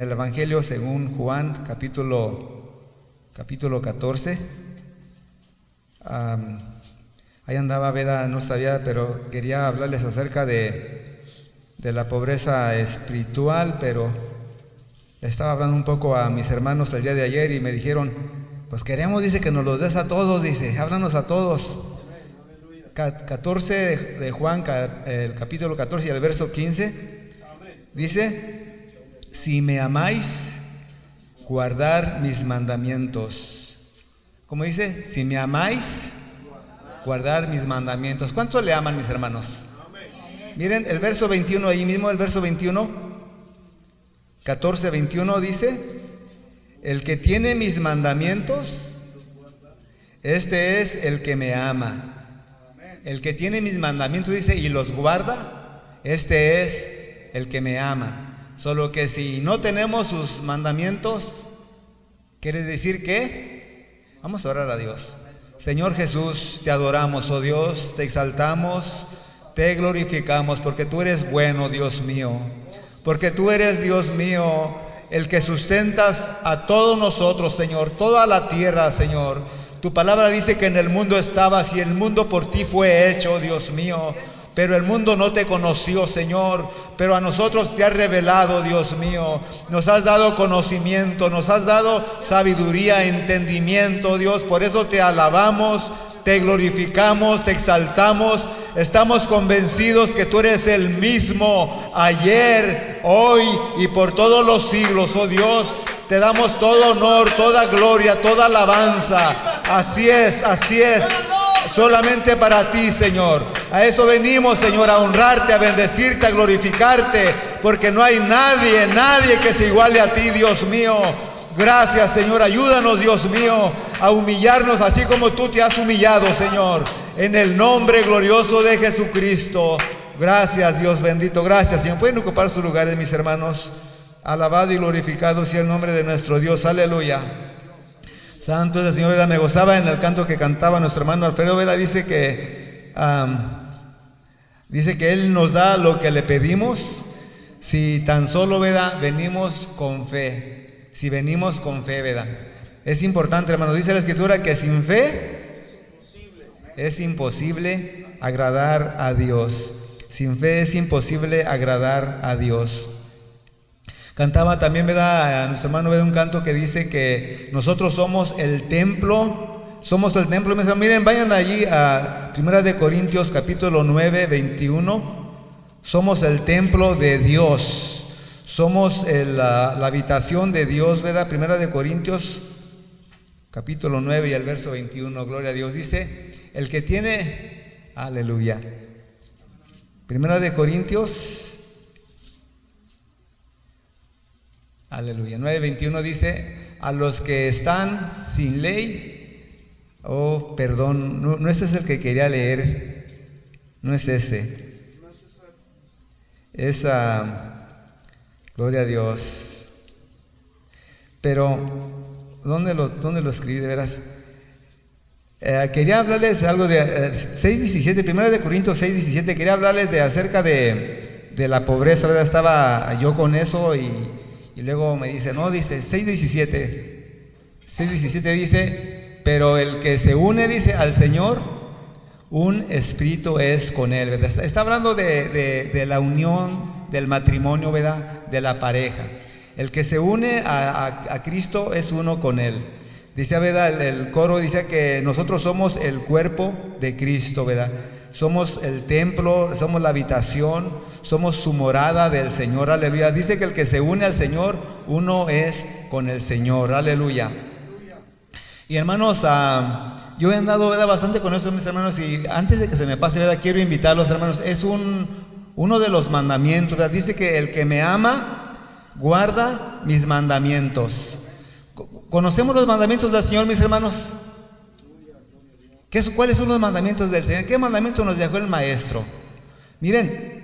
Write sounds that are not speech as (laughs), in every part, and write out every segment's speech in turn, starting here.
El Evangelio según Juan, capítulo, capítulo 14. ahí andaba Veda, no sabía, pero quería hablarles acerca de, de la pobreza espiritual, pero le estaba hablando un poco a mis hermanos el día de ayer y me dijeron, pues queremos, dice, que nos los des a todos, dice, háblanos a todos. 14 de Juan, el capítulo 14 y el verso 15, dice, si me amáis, guardar mis mandamientos. ¿Cómo dice? Si me amáis, guardar mis mandamientos. ¿Cuántos le aman mis hermanos? Miren el verso 21, ahí mismo el verso 21, 14, 21 dice, el que tiene mis mandamientos, este es el que me ama. El que tiene mis mandamientos dice y los guarda, este es el que me ama. Solo que si no tenemos sus mandamientos, quiere decir que vamos a orar a Dios. Señor Jesús, te adoramos, oh Dios, te exaltamos, te glorificamos, porque tú eres bueno, Dios mío. Porque tú eres, Dios mío, el que sustentas a todos nosotros, Señor, toda la tierra, Señor. Tu palabra dice que en el mundo estabas y el mundo por ti fue hecho, Dios mío. Pero el mundo no te conoció, Señor. Pero a nosotros te has revelado, Dios mío. Nos has dado conocimiento, nos has dado sabiduría, entendimiento, Dios. Por eso te alabamos, te glorificamos, te exaltamos. Estamos convencidos que tú eres el mismo ayer, hoy y por todos los siglos, oh Dios. Te damos todo honor, toda gloria, toda alabanza. Así es, así es solamente para ti, Señor. A eso venimos, Señor, a honrarte, a bendecirte, a glorificarte, porque no hay nadie, nadie que se iguale a ti, Dios mío. Gracias, Señor. Ayúdanos, Dios mío, a humillarnos así como tú te has humillado, Señor. En el nombre glorioso de Jesucristo. Gracias, Dios bendito. Gracias, Señor. Pueden ocupar sus lugares, mis hermanos. Alabado y glorificado sea el nombre de nuestro Dios. Aleluya. Santo es el Señor, me gozaba en el canto que cantaba nuestro hermano Alfredo Veda, dice que, dice que Él nos da lo que le pedimos, si tan solo, Veda, venimos con fe, si venimos con fe, Veda. Es importante, hermano, dice la Escritura que sin fe es imposible agradar a Dios. Sin fe es imposible agradar a Dios. Cantaba también, ¿verdad? A nuestro hermano un canto que dice que nosotros somos el templo, somos el templo. Miren, vayan allí a Primera de Corintios capítulo 9, 21. Somos el templo de Dios. Somos la, habitación de Dios, ¿verdad? Primera de Corintios capítulo 9 y el verso 21. Gloria a Dios. Dice, el que tiene, aleluya. Primera de Corintios Aleluya. 9.21 dice, a los que están sin ley, oh, perdón, no, ese es el que quería leer, no es ese. Esa, gloria a Dios. Pero, ¿dónde lo, dónde lo escribí de veras? Eh, quería hablarles algo de 6.17, eh, primero de Corintios 6.17, quería hablarles de acerca de, de la pobreza, ¿verdad? Estaba yo con eso y y luego me dice, no, dice 6.17. 6.17 dice, pero el que se une, dice, al Señor, un espíritu es con él. Está, hablando de, la unión, del matrimonio, ¿verdad? De la pareja. El que se une a, Cristo es uno con él. Dice, ¿verdad? El, el, coro dice que nosotros somos el cuerpo de Cristo, ¿verdad? Somos el templo, somos la habitación, somos su morada del Señor, aleluya. Dice que el que se une al Señor, uno es con el Señor, aleluya. Y hermanos, ah, yo he andado bastante con esto, mis hermanos, y antes de que se me pase, ¿verdad? quiero invitarlos, hermanos. Es un, uno de los mandamientos, dice que el que me ama, guarda mis mandamientos. ¿Conocemos los mandamientos del Señor, mis hermanos? ¿Qué, ¿Cuáles son los mandamientos del Señor? ¿Qué mandamiento nos dejó el Maestro? Miren,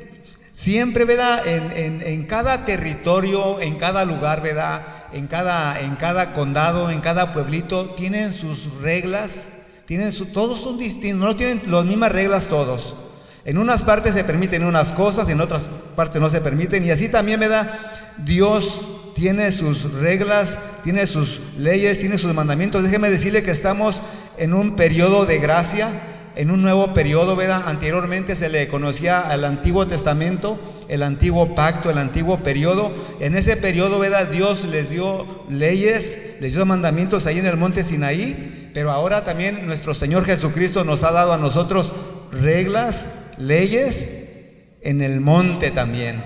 Siempre, ¿verdad? En, en, cada territorio, en cada lugar, ¿verdad? En cada, en cada condado, en cada pueblito, tienen sus reglas, tienen su, todos son distintos, no tienen las mismas reglas todos. En unas partes se permiten unas cosas, en otras partes no se permiten, y así también, ¿verdad? Dios tiene sus reglas, tiene sus leyes, tiene sus mandamientos. Déjeme decirle que estamos en un periodo de gracia, en un nuevo periodo, ¿verdad? Anteriormente se le conocía al Antiguo Testamento, el antiguo pacto, el antiguo periodo. En ese periodo, ¿verdad? Dios les dio leyes, les dio mandamientos ahí en el monte Sinaí, pero ahora también nuestro Señor Jesucristo nos ha dado a nosotros reglas, leyes en el monte también.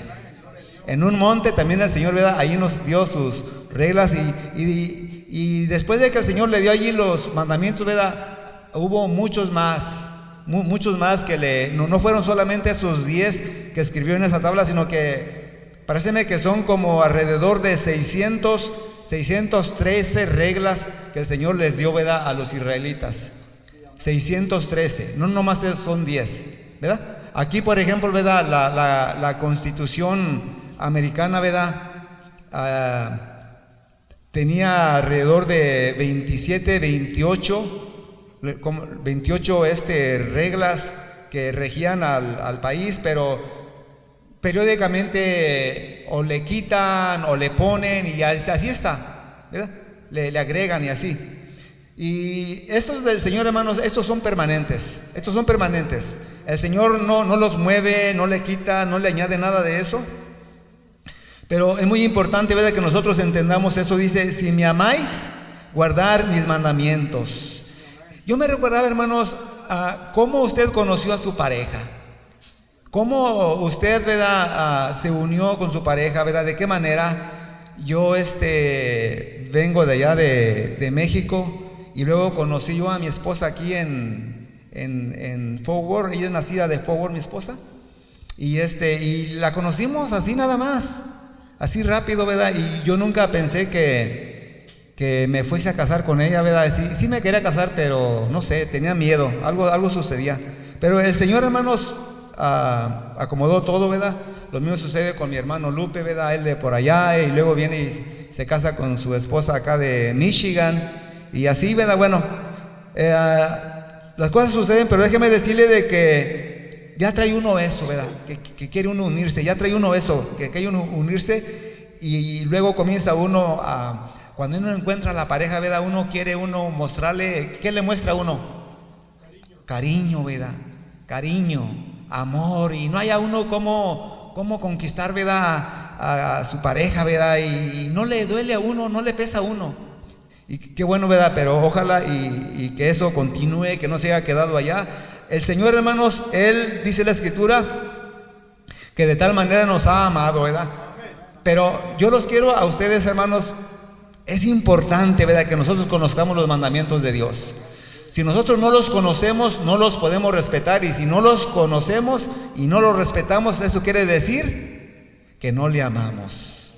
En un monte también el Señor, ¿verdad? Ahí nos dio sus reglas y, y, después de que el Señor le dio allí los mandamientos, ¿verdad? Hubo muchos más, muchos más que le, no, no fueron solamente esos 10 que escribió en esa tabla, sino que pareceme que son como alrededor de 600, 613 reglas que el Señor les dio. A los israelitas. 613, no nomás son 10, ¿verdad? Aquí, por ejemplo, ¿verdad? La, la, constitución americana, ¿verdad? Ah, tenía alrededor de 27, 28, 28 este, reglas que regían al, país, pero periódicamente o le quitan o le ponen y así está, ¿verdad? Le, agregan y así. Y estos del Señor, hermanos, estos son permanentes, estos son permanentes. El Señor no, no los mueve, no le quita, no le añade nada de eso. Pero es muy importante, ¿verdad? Que nosotros entendamos eso. Dice, si me amáis, guardar mis mandamientos. Yo me recordaba, hermanos, cómo usted conoció a su pareja. Cómo usted, ¿verdad? se unió con su pareja, ¿verdad? De qué manera. Yo, este, vengo de allá de, México y luego conocí yo a mi esposa aquí en, en, en Forward. Ella es nacida de Forward, mi esposa. Y este, y la conocimos así nada más. Así rápido, ¿verdad? Y yo nunca pensé que, que me fuese a casar con ella, ¿verdad? Sí, sí me quería casar, pero no sé, tenía miedo, algo, algo sucedía. Pero el Señor, hermanos, acomodó todo, ¿verdad? Lo mismo sucede con mi hermano Lupe, ¿verdad? Él de por allá y luego viene y se casa con su esposa acá de Michigan. Y así, ¿verdad? Bueno, eh, las cosas suceden, pero déjeme decirle de que ya trae uno eso, ¿verdad? Que, quiere uno unirse, ya trae uno eso, que quiere uno unirse y, luego comienza uno a, cuando uno encuentra la pareja, ¿verdad? Uno quiere uno mostrarle, ¿qué le muestra a uno? Cariño, ¿verdad? Cariño, amor, y no haya uno cómo, cómo conquistar, ¿verdad? A, su pareja, ¿verdad? Y, no le duele a uno, no le pesa a uno. Y qué bueno, ¿verdad? Pero ojalá y, y que eso continúe, que no se haya quedado allá el Señor, hermanos, Él dice la escritura que de tal manera nos ha amado, ¿verdad? Pero yo los quiero a ustedes, hermanos, es importante, ¿verdad? Que nosotros conozcamos los mandamientos de Dios. Si nosotros no los conocemos, no los podemos respetar. Y si no los conocemos y no los respetamos, eso quiere decir que no le amamos.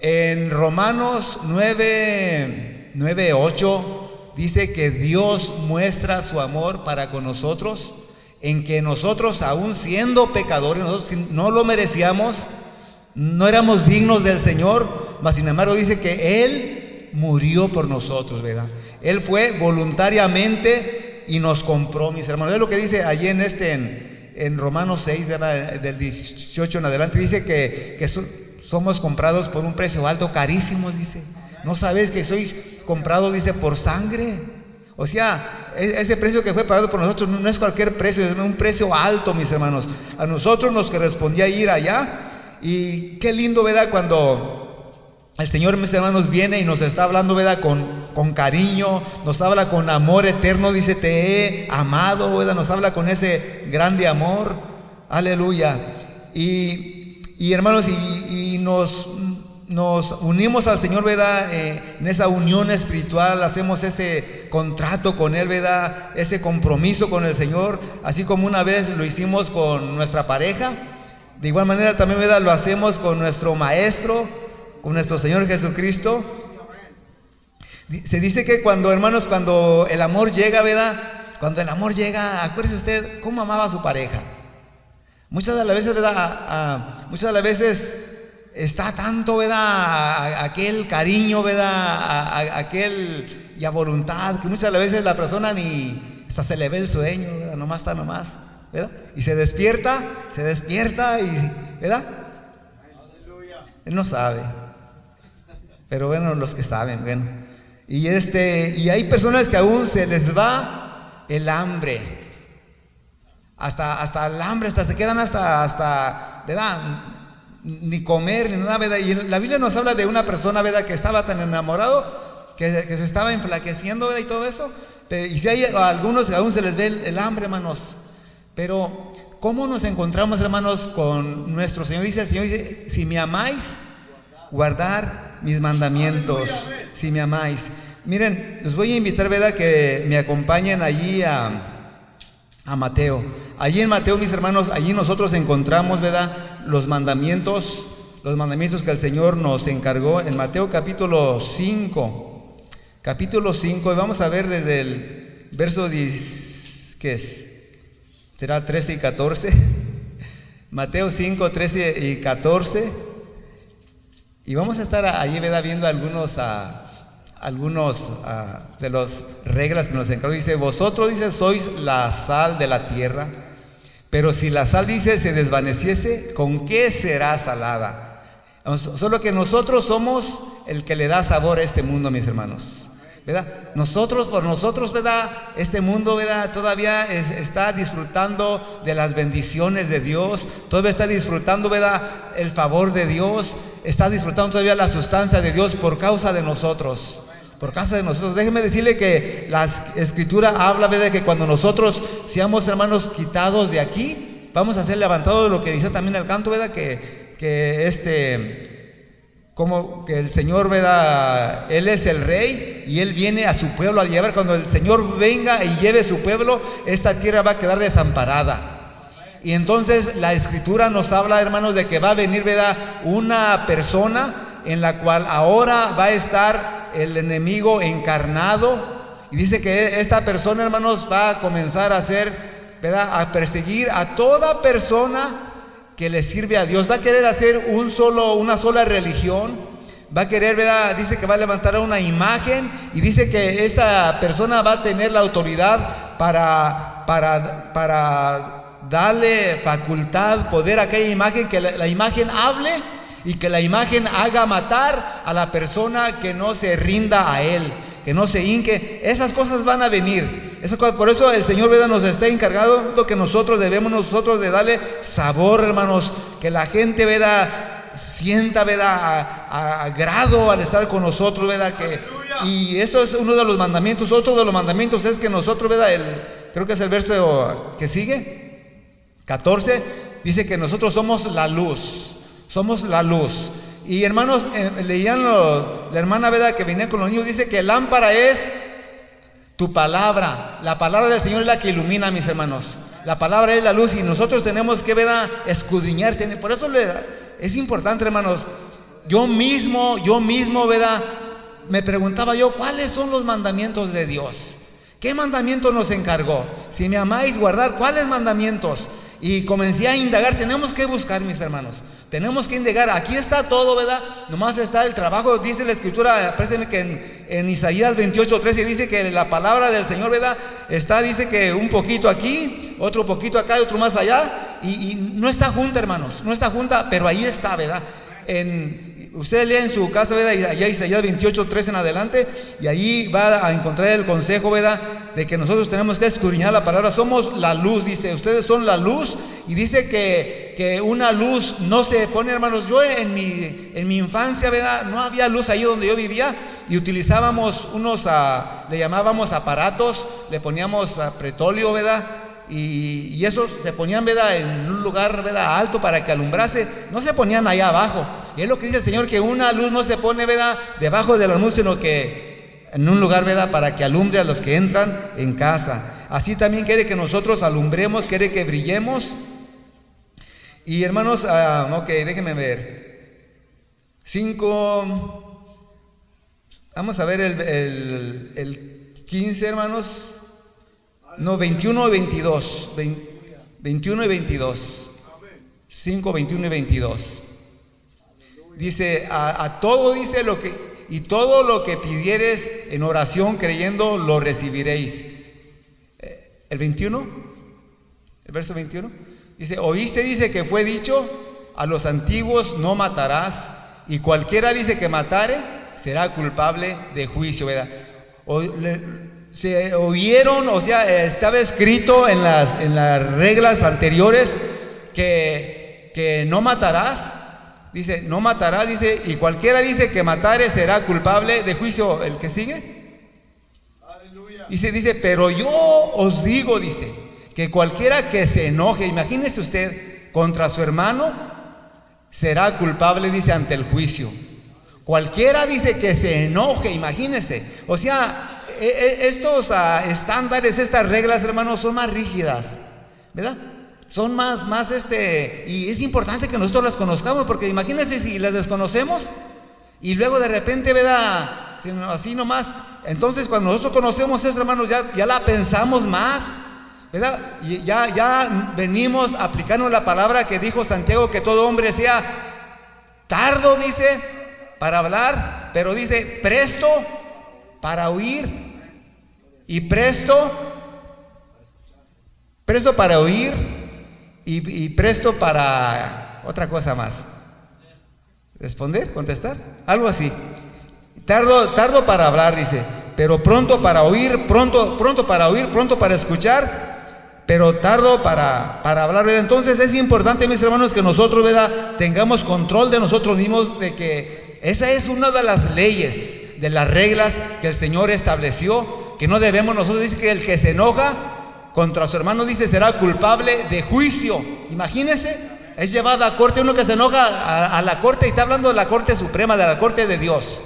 En Romanos 9, 9 8 dice que Dios muestra su amor para con nosotros en que nosotros, aún siendo pecadores, nosotros no lo merecíamos, no éramos dignos del Señor, mas sin embargo dice que Él murió por nosotros, ¿verdad? Él fue voluntariamente y nos compró, mis hermanos. Es lo que dice allí en este, en, Romanos 6, del 18 en adelante, dice que, que somos comprados por un precio alto, carísimos, dice. ¿No sabéis que sois comprados, dice, por sangre? O sea, e-, ese precio que fue pagado por nosotros no es cualquier precio, es un precio alto, mis hermanos. A nosotros nos correspondía ir allá. Y qué lindo, ¿verdad? Cuando el Señor, mis hermanos, viene y nos está hablando, ¿verdad? Con, con cariño, nos habla con amor eterno, dice, te he amado, ¿verdad? Nos habla con ese grande amor. Aleluya. Y, y hermanos, y, y nos, nos unimos al Señor, ¿verdad? Eh, en esa unión espiritual, hacemos ese contrato con Él, ¿verdad? Ese compromiso con el Señor, así como una vez lo hicimos con nuestra pareja. De igual manera también, ¿verdad? Lo hacemos con nuestro Maestro, con nuestro Señor Jesucristo. Se dice que cuando, hermanos, cuando el amor llega, ¿verdad? Cuando el amor llega, acuérdese usted cómo amaba a su pareja. Muchas de las veces, ¿verdad? muchas de las veces está tanto, ¿verdad? Aquel cariño, ¿verdad? Aquel y a voluntad, que muchas veces la persona ni hasta se le ve el sueño, ¿verdad? Nomás está nomás, ¿verdad? Y se despierta, se despierta y, ¿verdad? Él no sabe. Pero bueno, los que saben, bueno. Y este, y hay personas que aún se les va el hambre. Hasta, hasta el hambre, hasta se quedan hasta, hasta, ¿verdad? Ni comer, ni nada, ¿verdad? Y la Biblia nos habla de una persona, ¿verdad? Que estaba tan enamorado que, se estaba enflaqueciendo, ¿verdad? Y todo eso. y si hay algunos que aún se les ve el hambre, hermanos. Pero, ¿cómo nos encontramos, hermanos, con nuestro Señor? Dice el Señor, dice, si me amáis, guardar mis mandamientos, si me amáis. Miren, les voy a invitar, ¿verdad?, que me acompañen allí a, Mateo. Allí en Mateo, mis hermanos, allí nosotros encontramos, ¿verdad?, los mandamientos, los mandamientos que el Señor nos encargó en Mateo capítulo 5. Capítulo 5, y vamos a ver desde el verso 10, ¿qué es? será 13 y 14. (laughs) Mateo 5, 13 y 14. Y vamos a estar allí viendo algunos, a, algunos de las reglas que nos encargó. Dice, vosotros, dice, sois la sal de la tierra. Pero si la sal, dice, se desvaneciese, ¿con qué será salada? Solo que nosotros somos el que le da sabor a este mundo, mis hermanos. ¿verdad? Nosotros, por nosotros, ¿verdad? Este mundo, ¿verdad? Todavía está disfrutando de las bendiciones de Dios, todavía está disfrutando, ¿verdad? El favor de Dios, está disfrutando todavía la sustancia de Dios por causa de nosotros. Por causa de nosotros. Déjeme decirle que la escritura habla, ¿verdad? Que cuando nosotros seamos hermanos quitados de aquí, vamos a ser levantados de lo que dice también el canto, ¿verdad? Que, que este como que el Señor, ¿verdad? Él es el rey y Él viene a su pueblo a llevar. Cuando el Señor venga y lleve su pueblo, esta tierra va a quedar desamparada. Y entonces la escritura nos habla, hermanos, de que va a venir, ¿verdad? Una persona en la cual ahora va a estar el enemigo encarnado. Y dice que esta persona, hermanos, va a comenzar a hacer, ¿verdad? A perseguir a toda persona que le sirve a Dios, va a querer hacer un solo, una sola religión, va a querer, ¿verdad? Dice que va a levantar una imagen y dice que esta persona va a tener la autoridad para, para, para darle facultad, poder a aquella imagen, que la, la imagen hable y que la imagen haga matar a la persona que no se rinda a él, que no se hinque. Esas cosas van a venir por eso el Señor ¿verdad? nos está encargado que nosotros debemos nosotros de darle sabor, hermanos, que la gente ¿verdad? sienta ¿verdad? agrado al estar con nosotros, ¿verdad? Que, y esto es uno de los mandamientos. Otro de los mandamientos es que nosotros, ¿verdad? El, creo que es el verso que sigue, 14, dice que nosotros somos la luz, somos la luz. Y hermanos, eh, leían la hermana ¿verdad? que venía con los niños, dice que lámpara es tu palabra, la palabra del Señor es la que ilumina, mis hermanos. La palabra es la luz y nosotros tenemos que, ¿verdad? Escudriñar. Por eso es importante, hermanos. Yo mismo, yo mismo, ¿verdad? Me preguntaba yo, ¿cuáles son los mandamientos de Dios? ¿Qué mandamiento nos encargó? Si me amáis, guardar, ¿cuáles mandamientos? Y comencé a indagar, tenemos que buscar, mis hermanos. Tenemos que indagar, aquí está todo, ¿verdad? Nomás está el trabajo, dice la escritura, parece que en, Isaías 28, 13 dice que la palabra del Señor, ¿verdad? Está, dice que un poquito aquí, otro poquito acá y otro más allá, y, no está junta, hermanos, no está junta, pero ahí está, ¿verdad? En, usted lee en su casa, ¿verdad? Allá Isaías 28, 13 en adelante, y ahí va a encontrar el consejo, ¿verdad? De que nosotros tenemos que escudriñar la palabra, somos la luz, dice, ustedes son la luz y dice que, que, una luz no se pone, hermanos. Yo en mi, en mi infancia, ¿verdad? No había luz ahí donde yo vivía y utilizábamos unos, ah, le llamábamos aparatos, le poníamos a pretóleo, ¿verdad? Y, y, esos se ponían, ¿verdad? En un lugar, ¿verdad? Alto para que alumbrase. No se ponían allá abajo. Y es lo que dice el Señor, que una luz no se pone, ¿verdad? Debajo de la luz, sino que en un lugar, ¿verdad? Para que alumbre a los que entran en casa. Así también quiere que nosotros alumbremos, quiere que brillemos y hermanos, ah, ok, déjenme ver. Cinco. Vamos a ver el, el, 15, hermanos. No, 21 y 22. 21 y 22. 5, 21 y 22. Dice, a, todo dice lo que, y todo lo que pidieres en oración creyendo, lo recibiréis. Eh, ¿El 21? ¿El verso 21? Dice, oíste, dice que fue dicho, a los antiguos no matarás, y cualquiera dice que matare, será culpable de juicio, ¿verdad? se oyeron, o sea, estaba escrito en las, en las reglas anteriores que, que no matarás, dice, no matarás, dice, y cualquiera dice que matare será culpable de juicio, el que sigue. Dice, dice, pero yo os digo, dice, que cualquiera que se enoje, imagínese usted, contra su hermano, será culpable, dice, ante el juicio. Cualquiera dice que se enoje, imagínese. O sea, e, e, estos ah, estándares, estas reglas, hermanos, son más rígidas, ¿verdad? Son más, más, este, y es importante que nosotros las conozcamos, porque imagínense si las desconocemos y luego de repente, ¿verdad? Así nomás. Entonces, cuando nosotros conocemos eso, hermanos, ya, ya la pensamos más, ¿verdad? Y ya, ya venimos aplicando la palabra que dijo Santiago, que todo hombre sea tardo, dice, para hablar, pero dice presto para oír y presto, presto para oír y, presto para otra cosa más. ¿Responder? ¿Contestar? Algo así. Tardo, tardo para hablar, dice, pero pronto para oír, pronto, pronto para oír, pronto para escuchar, pero tardo para, para hablar. Entonces es importante, mis hermanos, que nosotros ¿verdad? tengamos control de nosotros mismos, de que esa es una de las leyes, de las reglas que el Señor estableció que no debemos nosotros, dice que el que se enoja contra su hermano, dice, será culpable de juicio. Imagínese, es llevado a corte, uno que se enoja a, la corte y está hablando de la corte suprema, de la corte de Dios.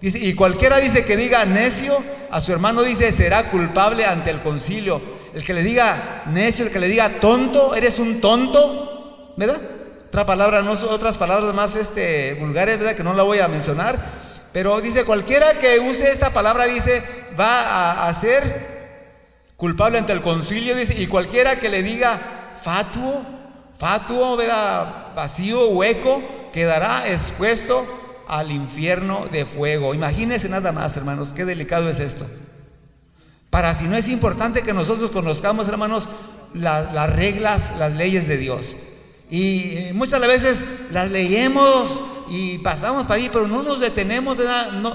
Dice, y cualquiera dice que diga necio a su hermano, dice, será culpable ante el concilio. El que le diga necio, el que le diga tonto, eres un tonto, ¿verdad? Otra palabra, no, otras palabras más este, vulgares, ¿verdad? Que no la voy a mencionar. Pero dice, cualquiera que use esta palabra, dice, va a, ser culpable ante el concilio, dice, y cualquiera que le diga fatuo, fatuo, vacío, hueco, quedará expuesto al infierno de fuego. Imagínense nada más, hermanos, qué delicado es esto. Para si no es importante que nosotros conozcamos, hermanos, las reglas, las leyes de Dios. Y eh, muchas veces las leemos y pasamos para ahí, pero no nos detenemos, ¿verdad? No,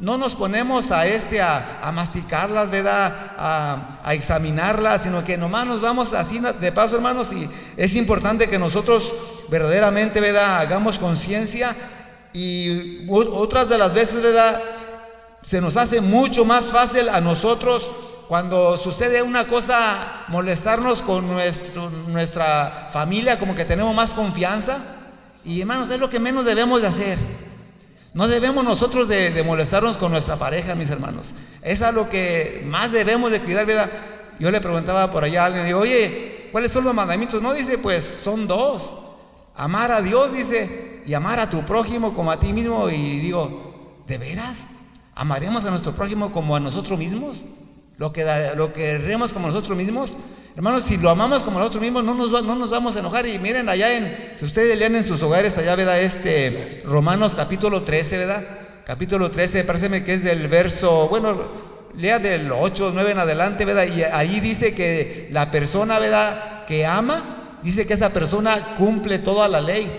no nos ponemos a este a, masticarlas, ¿verdad? A, examinarlas, sino que nomás nos vamos así de paso, hermanos, y es importante que nosotros verdaderamente, ¿verdad? Hagamos conciencia y otras de las veces, ¿verdad? Se nos hace mucho más fácil a nosotros cuando sucede una cosa, molestarnos con nuestro, nuestra familia, como que tenemos más confianza. Y hermanos, es lo que menos debemos de hacer. No debemos nosotros de, molestarnos con nuestra pareja, mis hermanos. Es a lo que más debemos de cuidar, ¿verdad? Yo le preguntaba por allá a alguien, digo, oye, ¿cuáles son los mandamientos? No, dice, pues son dos. Amar a Dios, dice, y amar a tu prójimo como a ti mismo. Y digo, ¿de veras? ¿Amaremos a nuestro prójimo como a nosotros mismos? Lo que, lo que como nosotros mismos. Hermanos, si lo amamos como nosotros mismos, no nos, no nos vamos a enojar. Y miren allá en, si ustedes lean en sus hogares, allá, ¿verdad? Este, Romanos capítulo 13, ¿verdad? Capítulo 13, parece que es del verso, bueno, lea del 8, 9 en adelante, ¿verdad? Y ahí dice que la persona, ¿verdad? Que ama, dice que esa persona cumple toda la ley.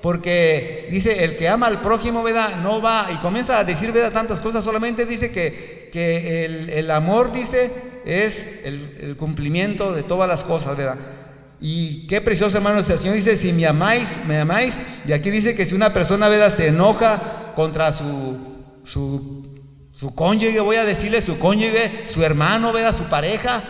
Porque dice, el que ama al prójimo, ¿verdad? No va, y comienza a decir, ¿verdad? Tantas cosas, solamente dice que, que el, el amor, dice, es el, cumplimiento de todas las cosas, ¿verdad? Y qué precioso, hermanos, el Señor dice, si me amáis, me amáis. Y aquí dice que si una persona, ¿verdad? Se enoja contra su, su, su cónyuge, voy a decirle su cónyuge, su hermano, ¿verdad? Su pareja.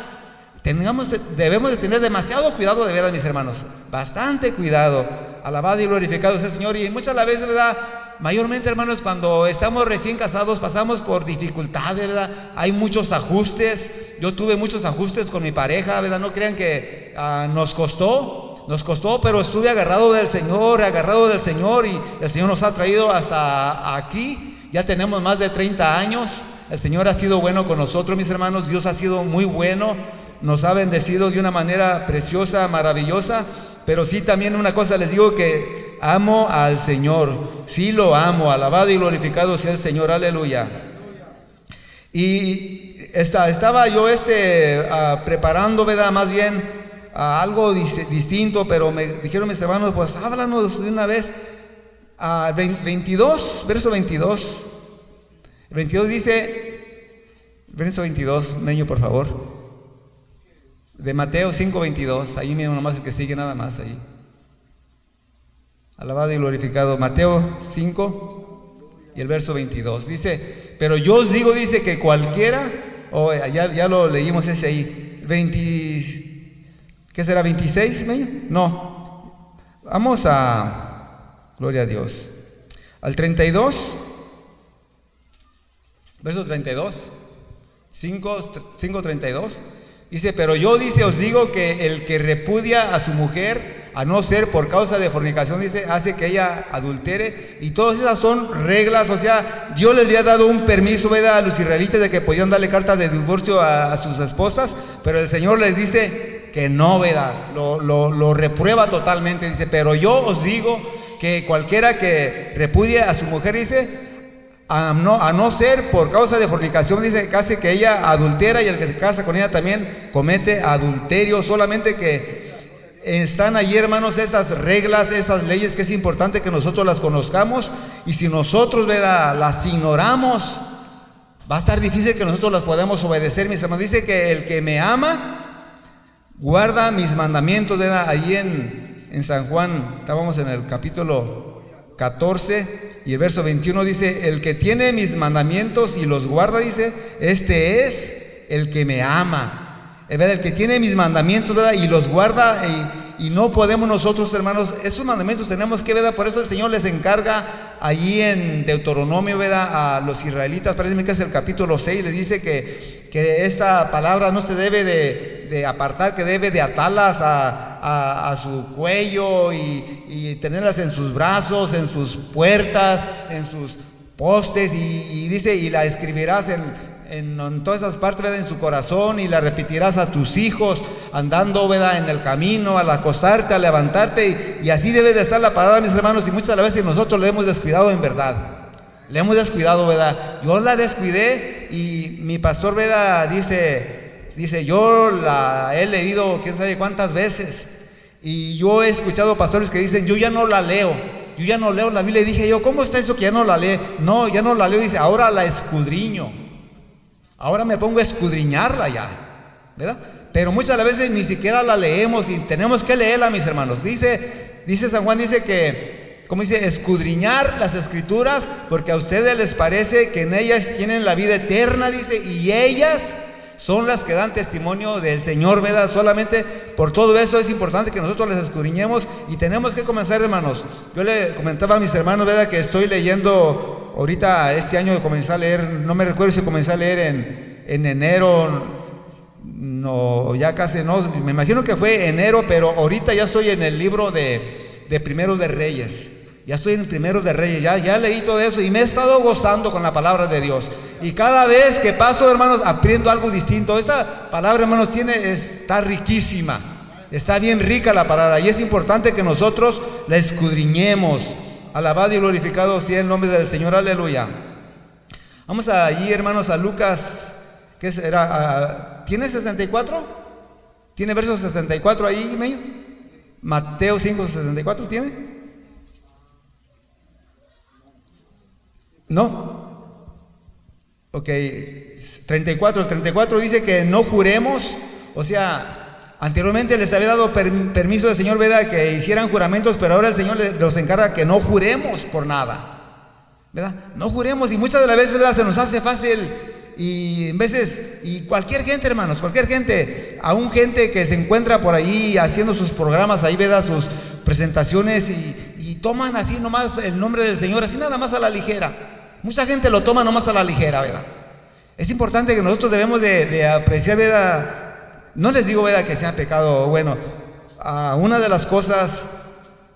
Tengamos, debemos de tener demasiado cuidado de veras, mis hermanos. Bastante cuidado. Alabado y glorificado sea el Señor. Y muchas veces, ¿verdad? Mayormente, hermanos, cuando estamos recién casados pasamos por dificultades, ¿verdad? Hay muchos ajustes. Yo tuve muchos ajustes con mi pareja. No crean que ah, nos costó, nos costó, pero estuve agarrado del Señor, agarrado del Señor y el Señor nos ha traído hasta aquí. Ya tenemos más de 30 años. El Señor ha sido bueno con nosotros, mis hermanos. Dios ha sido muy bueno. Nos ha bendecido de una manera preciosa, maravillosa. Pero sí también una cosa les digo que amo al Señor, sí lo amo, alabado y glorificado sea el Señor, aleluya. Y estaba yo este, ah, preparando, ¿verdad? Más bien algo distinto, pero me dijeron mis hermanos, pues háblanos de una vez. 22, verso 22. 22 dice, verso 22, Meño, por favor. De Mateo 5, 22, ahí mismo nomás el que sigue nada más ahí. Alabado y glorificado. Mateo 5 y el verso 22. Dice, pero yo os digo, dice que cualquiera, o ya, ya, lo leímos ese ahí, 20, ¿qué será? ¿26? Meño? No. Vamos a, gloria a Dios. Al 32, verso 32, 5, 5 32. Dice, pero yo dice, os digo que el que repudia a su mujer, a no ser por causa de fornicación, dice, hace que ella adultere. Y todas esas son reglas, o sea, Dios les había dado un permiso, ¿verdad? A los israelitas de que podían darle carta de divorcio a, sus esposas, pero el Señor les dice que no, ¿verdad? Lo, lo, lo reprueba totalmente, dice, pero yo os digo que cualquiera que repudie a su mujer, dice, a no, a no ser por causa de fornicación, dice casi que ella adultera y el que se casa con ella también comete adulterio, solamente que están allí, hermanos, esas reglas, esas leyes que es importante que nosotros las conozcamos y si nosotros las ignoramos, va a estar difícil que nosotros las podamos obedecer, mis hermanos. Dice que el que me ama, guarda mis mandamientos, ¿verdad? Allí en, en San Juan, estábamos en el capítulo 14 y el verso 21 dice, el que tiene mis mandamientos y los guarda, dice, este es el que me ama. El que tiene mis mandamientos y los guarda y, y, no podemos nosotros, hermanos, esos mandamientos tenemos que, ¿verdad? Por eso el Señor les encarga allí en Deuteronomio. A los israelitas, parece que es el capítulo 6, les dice que, que esta palabra no se debe de, de apartar, que debe de atarlas a a, su cuello y, tenerlas en sus brazos, en sus puertas, en sus postes y, dice, y la escribirás en, todas esas partes, en su corazón y la repetirás a tus hijos andando ¿verdad? en el camino, al acostarte, al levantarte y, así debe de estar la palabra, mis hermanos, y muchas veces nosotros le hemos descuidado en verdad. Le hemos descuidado, ¿verdad? Yo la descuidé y mi pastor, ¿verdad? Dice, dice, yo la he leído quién sabe cuántas veces. Y yo he escuchado pastores que dicen, yo ya no la leo, yo ya no leo la Biblia. Y dije yo, ¿cómo está eso que ya no la lee? No, ya no la leo. Dice, ahora la escudriño. Ahora me pongo a escudriñarla ya. ¿Verdad? Pero muchas veces ni siquiera la leemos y tenemos que leerla, mis hermanos. Dice, dice San Juan, dice que, como dice, escudriñar las escrituras, porque a ustedes les parece que en ellas tienen la vida eterna, dice, y ellas son las que dan testimonio del Señor, ¿verdad? Solamente por todo eso es importante que nosotros les escudriñemos y tenemos que comenzar, hermanos. Yo le comentaba a mis hermanos, ¿verdad? Que estoy leyendo, ahorita este año comencé a leer, no me recuerdo si comencé a leer en, en enero, no, ya casi no, me imagino que fue enero, pero ahorita ya estoy en el libro de, de Primero de Reyes. Ya estoy en el primero de Reyes, ya, ya leí todo eso y me he estado gozando con la palabra de Dios. Y cada vez que paso, hermanos, aprendo algo distinto. Esta palabra, hermanos, tiene, está riquísima. Está bien rica la palabra. Y es importante que nosotros la escudriñemos. Alabado y glorificado sea el nombre del Señor. Aleluya. Vamos allí, hermanos, a Lucas. ¿Qué será? ¿Tiene 64? ¿Tiene versos 64 ahí, medio? Mateo 5, 64, ¿tiene? No. Ok, 34. El 34 dice que no juremos, o sea, anteriormente les había dado permiso del Señor, ¿verdad? Que hicieran juramentos, pero ahora el Señor nos encarga que no juremos por nada, ¿verdad? No juremos y muchas de las veces. Se nos hace fácil y en veces, y cualquier gente, hermanos, cualquier gente, aún gente que se encuentra por ahí haciendo sus programas, ahí, ¿verdad? Sus presentaciones y, y toman así nomás el nombre del Señor, así nada más a la ligera. Mucha gente lo toma nomás a la ligera, ¿verdad? Es importante que nosotros debemos de, apreciar, ¿verdad? No les digo, ¿verdad? Que sea pecado. Bueno, una de las cosas,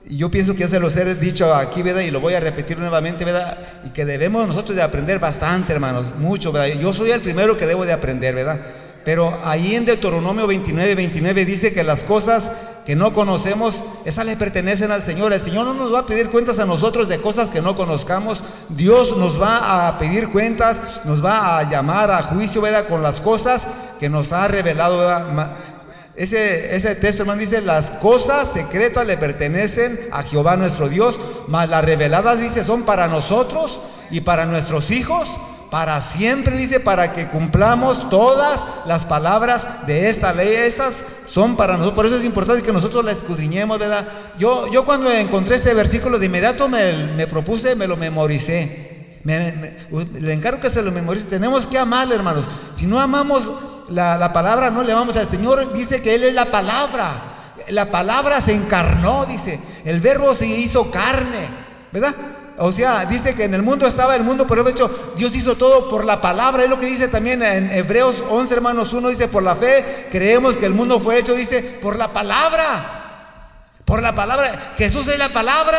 yo pienso que ya se los he dicho aquí, ¿verdad? Y lo voy a repetir nuevamente, ¿verdad? Y que debemos nosotros de aprender bastante, hermanos, mucho, ¿verdad? Yo soy el primero que debo de aprender, ¿verdad? Pero ahí en Deuteronomio 29, 29 dice que las cosas que no conocemos, esas le pertenecen al Señor. El Señor no nos va a pedir cuentas a nosotros de cosas que no conozcamos. Dios nos va a pedir cuentas, nos va a llamar a juicio, ¿verdad? Con las cosas que nos ha revelado, Ese, ese texto, hermano, dice, las cosas secretas le pertenecen a Jehová nuestro Dios, mas las reveladas, dice, son para nosotros y para nuestros hijos, para siempre, dice, para que cumplamos todas las palabras de esta ley. Estas son para nosotros, por eso es importante que nosotros la escudriñemos, ¿verdad? Yo, yo cuando encontré este versículo de inmediato me, me propuse, me lo memoricé. le encargo que se lo memorice. Tenemos que amarle, hermanos. Si no amamos la, la palabra, no le amamos al Señor. Dice que Él es la palabra. La palabra se encarnó, dice. El verbo se hizo carne, ¿verdad? O sea, dice que en el mundo estaba el mundo, pero de hecho Dios hizo todo por la palabra. Es lo que dice también en Hebreos 11, hermanos 1, dice, por la fe creemos que el mundo fue hecho, dice, por la palabra. Por la palabra. Jesús es la palabra.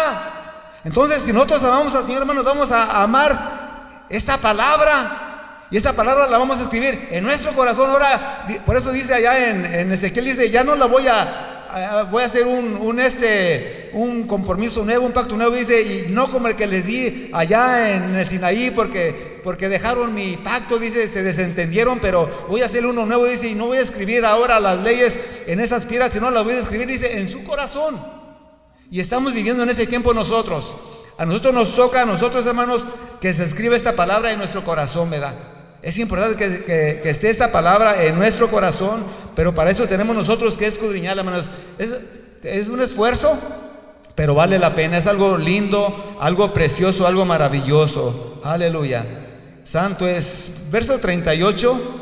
Entonces, si nosotros amamos al Señor, hermanos, vamos a amar esta palabra. Y esa palabra la vamos a escribir en nuestro corazón. Ahora, por eso dice allá en, Ezequiel, dice, ya no la voy a, voy a hacer un, este, un compromiso nuevo, un pacto nuevo, dice, y no como el que les di allá en el Sinaí, porque, porque dejaron mi pacto, dice, se desentendieron, pero voy a hacer uno nuevo, dice, y no voy a escribir ahora las leyes en esas piedras, sino las voy a escribir, dice, en su corazón. Y estamos viviendo en ese tiempo nosotros. A nosotros nos toca, a nosotros hermanos, que se escriba esta palabra en nuestro corazón, ¿verdad? Es importante que, esté esta palabra en nuestro corazón, pero para eso tenemos nosotros que escudriñarla, hermanos. Es, es un esfuerzo, pero vale la pena. Es algo lindo, algo precioso, algo maravilloso. Aleluya. Santo es. Verso 38.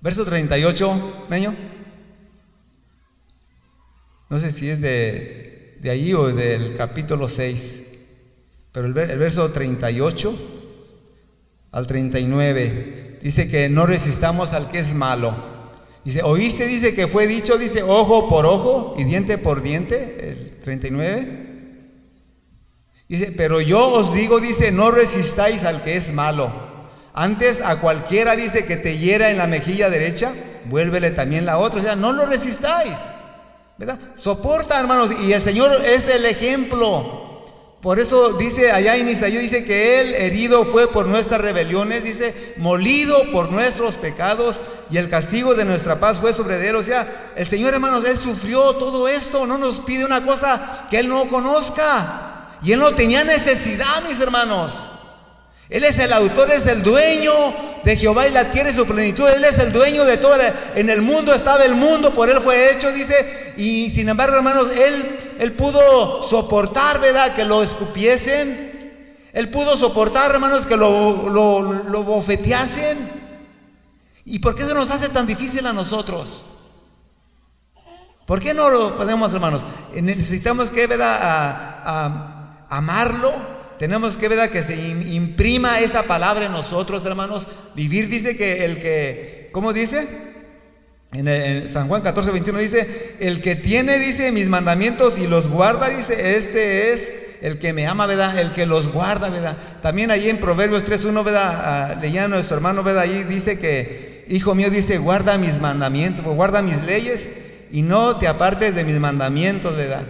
Verso 38, Meño. No sé si es de, de ahí o del capítulo 6, pero el, el verso 38 al 39. Dice que no resistamos al que es malo. Dice, oíste, dice que fue dicho, dice, ojo por ojo y diente por diente, el 39. Dice, pero yo os digo, dice, no resistáis al que es malo. Antes a cualquiera, dice, que te hiera en la mejilla derecha, vuélvele también la otra. O sea, no lo resistáis. ¿Verdad? Soporta, hermanos. Y el Señor es el ejemplo. Por eso dice allá en Isaías, dice que Él herido fue por nuestras rebeliones, dice, molido por nuestros pecados y el castigo de nuestra paz fue sobre Él. O sea, el Señor hermanos, Él sufrió todo esto, no nos pide una cosa que Él no conozca. Y Él no tenía necesidad, mis hermanos. Él es el autor, es el dueño de Jehová y la tierra y su plenitud. Él es el dueño de todo. En el mundo estaba el mundo, por Él fue hecho, dice. Y sin embargo, hermanos, Él él pudo soportar, ¿verdad? Que lo escupiesen. Él pudo soportar, hermanos, que lo, lo, bofeteasen. ¿Y por qué se nos hace tan difícil a nosotros? ¿Por qué no lo podemos, hermanos? Necesitamos que, ¿verdad? amarlo. Tenemos que, ¿verdad? Que se imprima esa palabra en nosotros, hermanos. Vivir dice que el que, ¿cómo dice? En, San Juan 14, 21 dice, el que tiene, dice, mis mandamientos y los guarda, dice, este es el que me ama, ¿verdad? El que los guarda, ¿verdad? También ahí en Proverbios 3.1, ¿verdad? Leía a nuestro hermano, ¿verdad? Ahí dice que, hijo mío, dice, guarda mis mandamientos, guarda mis leyes y no te apartes de mis mandamientos, ¿verdad?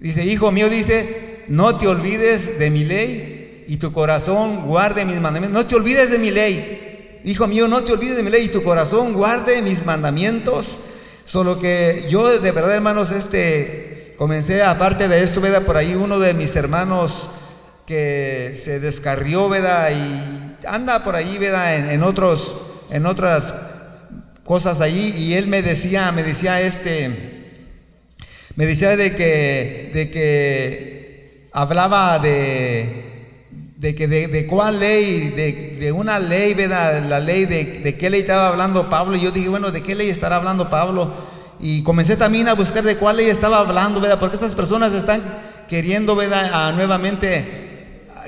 Dice, hijo mío, dice, no te olvides de mi ley y tu corazón guarde mis mandamientos. No te olvides de mi ley. Hijo mío, no te olvides de mi ley y tu corazón guarde mis mandamientos. Solo que yo de verdad, hermanos, este, comencé, aparte de esto, ¿verdad? Por ahí uno de mis hermanos que se descarrió, ¿verdad? Y anda por ahí, ¿verdad? En, otros, en otras cosas allí. Y él me decía, me decía este, me decía de que, de que hablaba de, de que de, cuál ley, de, una ley, ¿verdad? La ley de, de qué ley estaba hablando Pablo. Y yo dije, bueno, ¿de qué ley estará hablando Pablo? Y comencé también a buscar de cuál ley estaba hablando, ¿verdad? Porque estas personas están queriendo, ¿verdad? nuevamente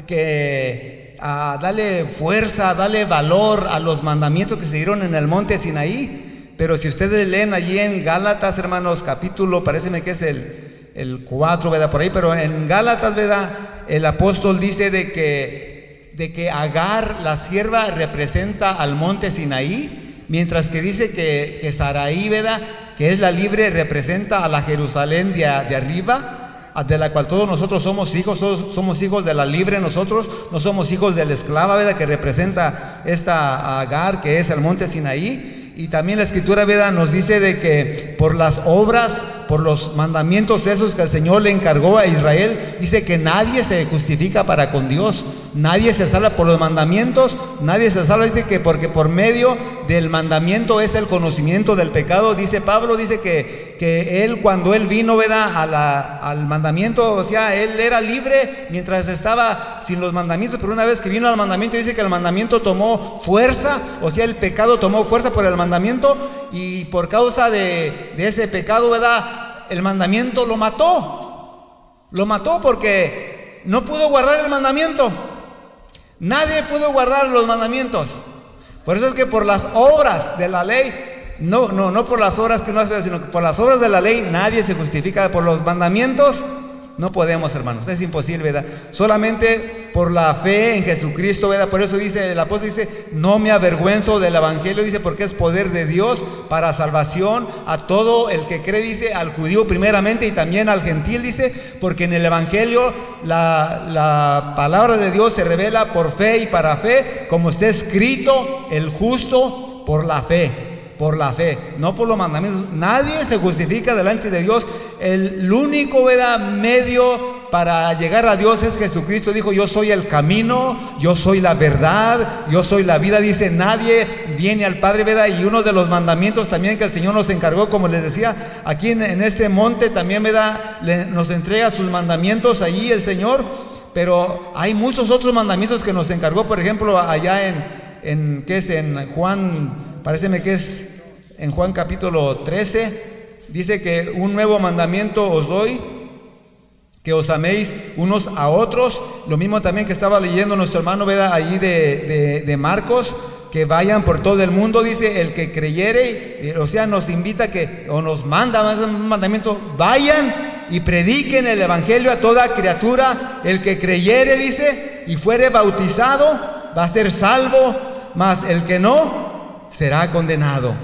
que a darle fuerza, darle valor a los mandamientos que se dieron en el monte Sinaí. Pero si ustedes leen allí en Gálatas, hermanos, capítulo, parece que es el, el 4, ¿verdad? Por ahí, pero en Gálatas, ¿verdad? el apóstol dice de que, de que Agar, la sierva, representa al monte Sinaí, mientras que dice que, que Saraí, que es la libre, representa a la Jerusalén de, arriba, de la cual todos nosotros somos hijos, somos hijos de la libre nosotros, no somos hijos de la esclava, ¿verdad? Que representa esta Agar, que es el monte Sinaí. Y también la escritura, ¿verdad? Nos dice de que por las obras por los mandamientos esos que el Señor le encargó a Israel, dice que nadie se justifica para con Dios. Nadie se salva por los mandamientos, nadie se salva, dice que porque por medio del mandamiento es el conocimiento del pecado. Dice Pablo, dice que, que él cuando él vino, ¿verdad? al mandamiento, o sea, él era libre mientras estaba sin los mandamientos, pero una vez que vino al mandamiento, dice que el mandamiento tomó fuerza, o sea, el pecado tomó fuerza por el mandamiento y por causa de, de ese pecado, ¿verdad? El mandamiento lo mató. Lo mató porque no pudo guardar el mandamiento. Nadie pudo guardar los mandamientos. Por eso es que por las obras de la ley, no, no, no por las obras que uno hace, sino que por las obras de la ley nadie se justifica. Por los mandamientos no podemos, hermanos, es imposible, ¿verdad? Solamente por la fe en Jesucristo, ¿verdad? Por eso dice el apóstol, dice, no me avergüenzo del Evangelio, dice, porque es poder de Dios para salvación a todo el que cree, dice, al judío primeramente y también al gentil, dice, porque en el Evangelio la, la palabra de Dios se revela por fe y para fe, como está escrito, el justo por la fe por la fe, no por los mandamientos. Nadie se justifica delante de Dios. El, único ¿verdad? medio para llegar a Dios es Jesucristo. Dijo, yo soy el camino, yo soy la verdad, yo soy la vida. Dice, nadie viene al Padre, ¿verdad? Y uno de los mandamientos también que el Señor nos encargó, como les decía, aquí en, este monte también, ¿verdad? nos entrega sus mandamientos allí el Señor. Pero hay muchos otros mandamientos que nos encargó, por ejemplo, allá en, en ¿qué es? En Juan Pareceme que es en Juan capítulo 13, dice que un nuevo mandamiento os doy, que os améis unos a otros. Lo mismo también que estaba leyendo nuestro hermano Veda allí de, de, Marcos, que vayan por todo el mundo, dice, el que creyere, o sea, nos invita que, o nos manda más un mandamiento, vayan y prediquen el Evangelio a toda criatura, el que creyere, dice, y fuere bautizado, va a ser salvo, mas el que no, será condenado.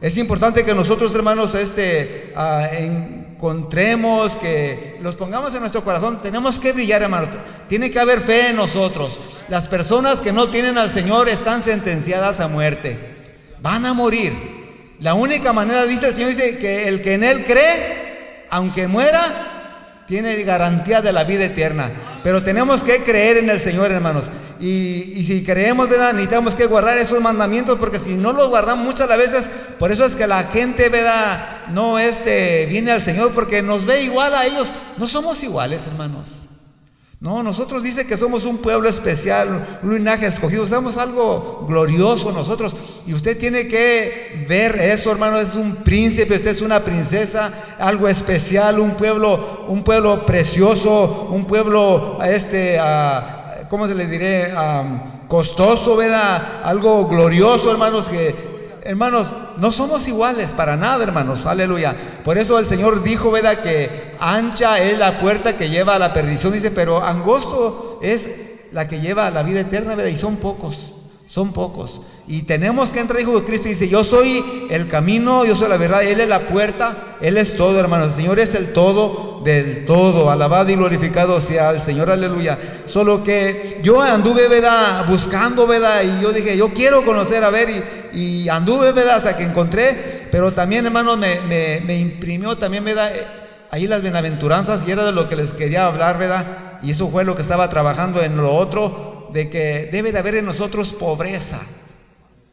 Es importante que nosotros, hermanos, este, ah, encontremos, que los pongamos en nuestro corazón. Tenemos que brillar, hermanos. Tiene que haber fe en nosotros. Las personas que no tienen al Señor están sentenciadas a muerte. Van a morir. La única manera, dice el Señor, dice que el que en Él cree, aunque muera, tiene garantía de la vida eterna. Pero tenemos que creer en el Señor, hermanos. Y, si creemos, ¿verdad? Necesitamos que guardar esos mandamientos porque si no los guardamos muchas veces, por eso es que la gente, ¿verdad? No este, viene al Señor porque nos ve igual a ellos. No somos iguales, hermanos. No, nosotros dice que somos un pueblo especial, un linaje escogido, somos algo glorioso nosotros. Y usted tiene que ver eso, hermano, es un príncipe, usted es una princesa, algo especial, un pueblo, un pueblo precioso, un pueblo este ah, ¿cómo se le diré? costoso, ¿verdad? Algo glorioso, hermanos, que, hermanos, no somos iguales para nada, hermanos, aleluya. Por eso el Señor dijo, ¿verdad? Que ancha es la puerta que lleva a la perdición, dice, pero angosto es la que lleva a la vida eterna, ¿verdad? Y son pocos, son pocos. Y tenemos que entrar, hijo de Cristo, y dice, yo soy el camino, yo soy la verdad, Él es la puerta, Él es todo, hermanos. El Señor es el todo del todo. Alabado y glorificado sea el Señor, aleluya. Solo que yo anduve, ¿verdad? Buscando, ¿verdad? Y yo dije, yo quiero conocer, a ver, y, anduve, ¿verdad? Hasta que encontré, pero también, hermanos, me, me imprimió también, ¿verdad? Ahí las bienaventuranzas, y era de lo que les quería hablar, ¿verdad? Y eso fue lo que estaba trabajando en lo otro, de que debe de haber en nosotros pobreza.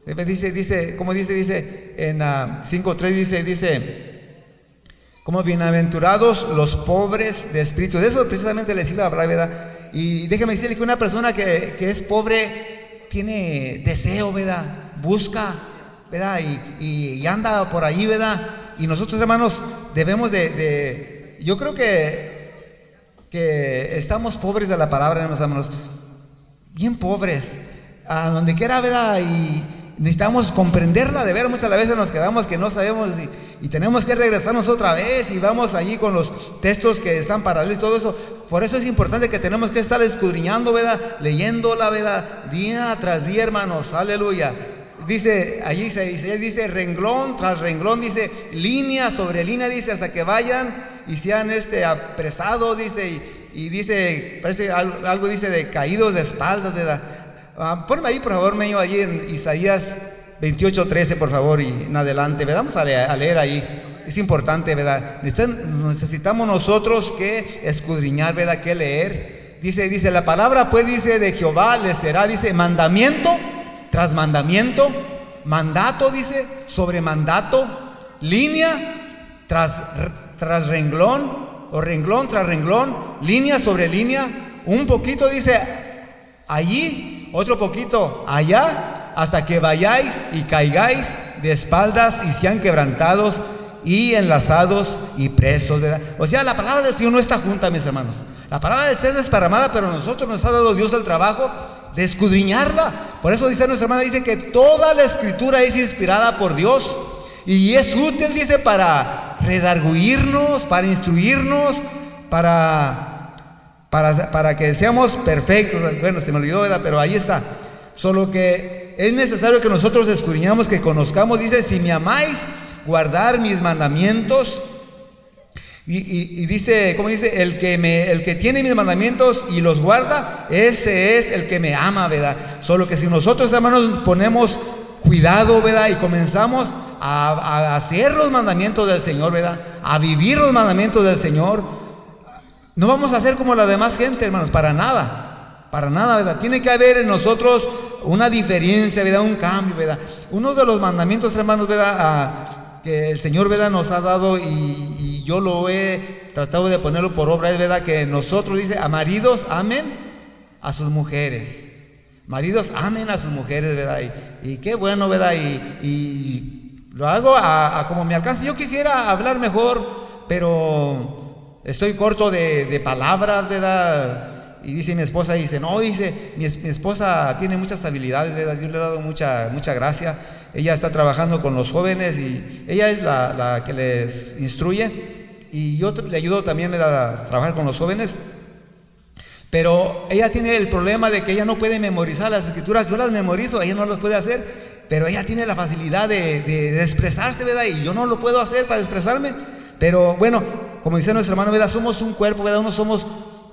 Dice, dice, como dice, dice en 5.3, ah, dice, dice, como bienaventurados los pobres de espíritu. De eso precisamente les iba a hablar, ¿verdad? Y déjeme decirle que una persona que, es pobre tiene deseo, ¿verdad? Busca, ¿verdad? Y, anda por ahí, ¿verdad? Y nosotros, hermanos, debemos de, yo creo que, que estamos pobres de la palabra, hermanos, bien pobres, a donde quiera, ¿verdad? Y, necesitamos comprenderla de ver. Muchas veces nos quedamos que no sabemos y, tenemos que regresarnos otra vez y vamos allí con los textos que están paralelos y todo eso. Por eso es importante que tenemos que estar escudriñando, ¿verdad? Leyendo la verdad día tras día, hermanos. Aleluya. Dice, allí se dice, dice renglón tras renglón, dice línea sobre línea, dice hasta que vayan y sean este apresados, dice, y, dice, parece algo, algo, dice de caídos de espaldas, ¿verdad? Ah, ponme ahí, por favor, medio allí en Isaías 28, 13, por favor, y en adelante. Vamos a leer, ahí. es importante, ¿verdad? Necesitamos nosotros que escudriñar, ¿verdad? Que leer. Dice, dice, la palabra pues dice de Jehová le será, dice, mandamiento tras mandamiento, mandato, dice, sobre mandato, línea tras, tras renglón, o renglón tras renglón, línea sobre línea, un poquito dice allí, otro poquito allá, hasta que vayáis y caigáis de espaldas y sean quebrantados y enlazados y presos. O sea, la palabra del Señor no está junta, mis hermanos. La palabra del Señor es desparramada, pero nosotros nos ha dado Dios el trabajo de escudriñarla. Por eso dice nuestra hermana, dice que toda la escritura es inspirada por Dios y es útil, dice, para redarguirnos, para instruirnos, para, para, para que seamos perfectos. Bueno, se me olvidó, ¿verdad? Pero ahí está. Solo que es necesario que nosotros escudriñamos, que conozcamos, dice, si me amáis, guardar mis mandamientos. Y, dice, ¿cómo dice? El que, me, el que tiene mis mandamientos y los guarda, ese es el que me ama, ¿verdad? Solo que si nosotros, hermanos, ponemos cuidado, ¿verdad? Y comenzamos a, a hacer los mandamientos del Señor, ¿verdad? A vivir los mandamientos del Señor, no vamos a ser como la demás gente, hermanos, para nada. Para nada, ¿verdad? Tiene que haber en nosotros una diferencia, ¿verdad? Un cambio, ¿verdad? Uno de los mandamientos, hermanos, ¿verdad? que el Señor ¿verdad? nos ha dado y, yo lo he tratado de ponerlo por obra, es verdad que nosotros, dice, a maridos amen a sus mujeres. Maridos amen a sus mujeres, ¿verdad? Y, qué bueno, ¿verdad? Y, lo hago a, como me alcanza. Yo quisiera hablar mejor, pero estoy corto de, palabras, ¿verdad? Y dice mi esposa, dice, no, dice, mi, mi, esposa tiene muchas habilidades, ¿verdad? Dios le ha dado mucha, mucha gracia. Ella está trabajando con los jóvenes y ella es la, que les instruye. Y yo le ayudo también a trabajar con los jóvenes. Pero ella tiene el problema de que ella no puede memorizar las escrituras. Yo las memorizo, ella no las puede hacer. Pero ella tiene la facilidad de, expresarse, ¿verdad? Y yo no lo puedo hacer para expresarme. Pero bueno, como dice nuestro hermano, ¿verdad? Somos un cuerpo, ¿verdad? Unos somos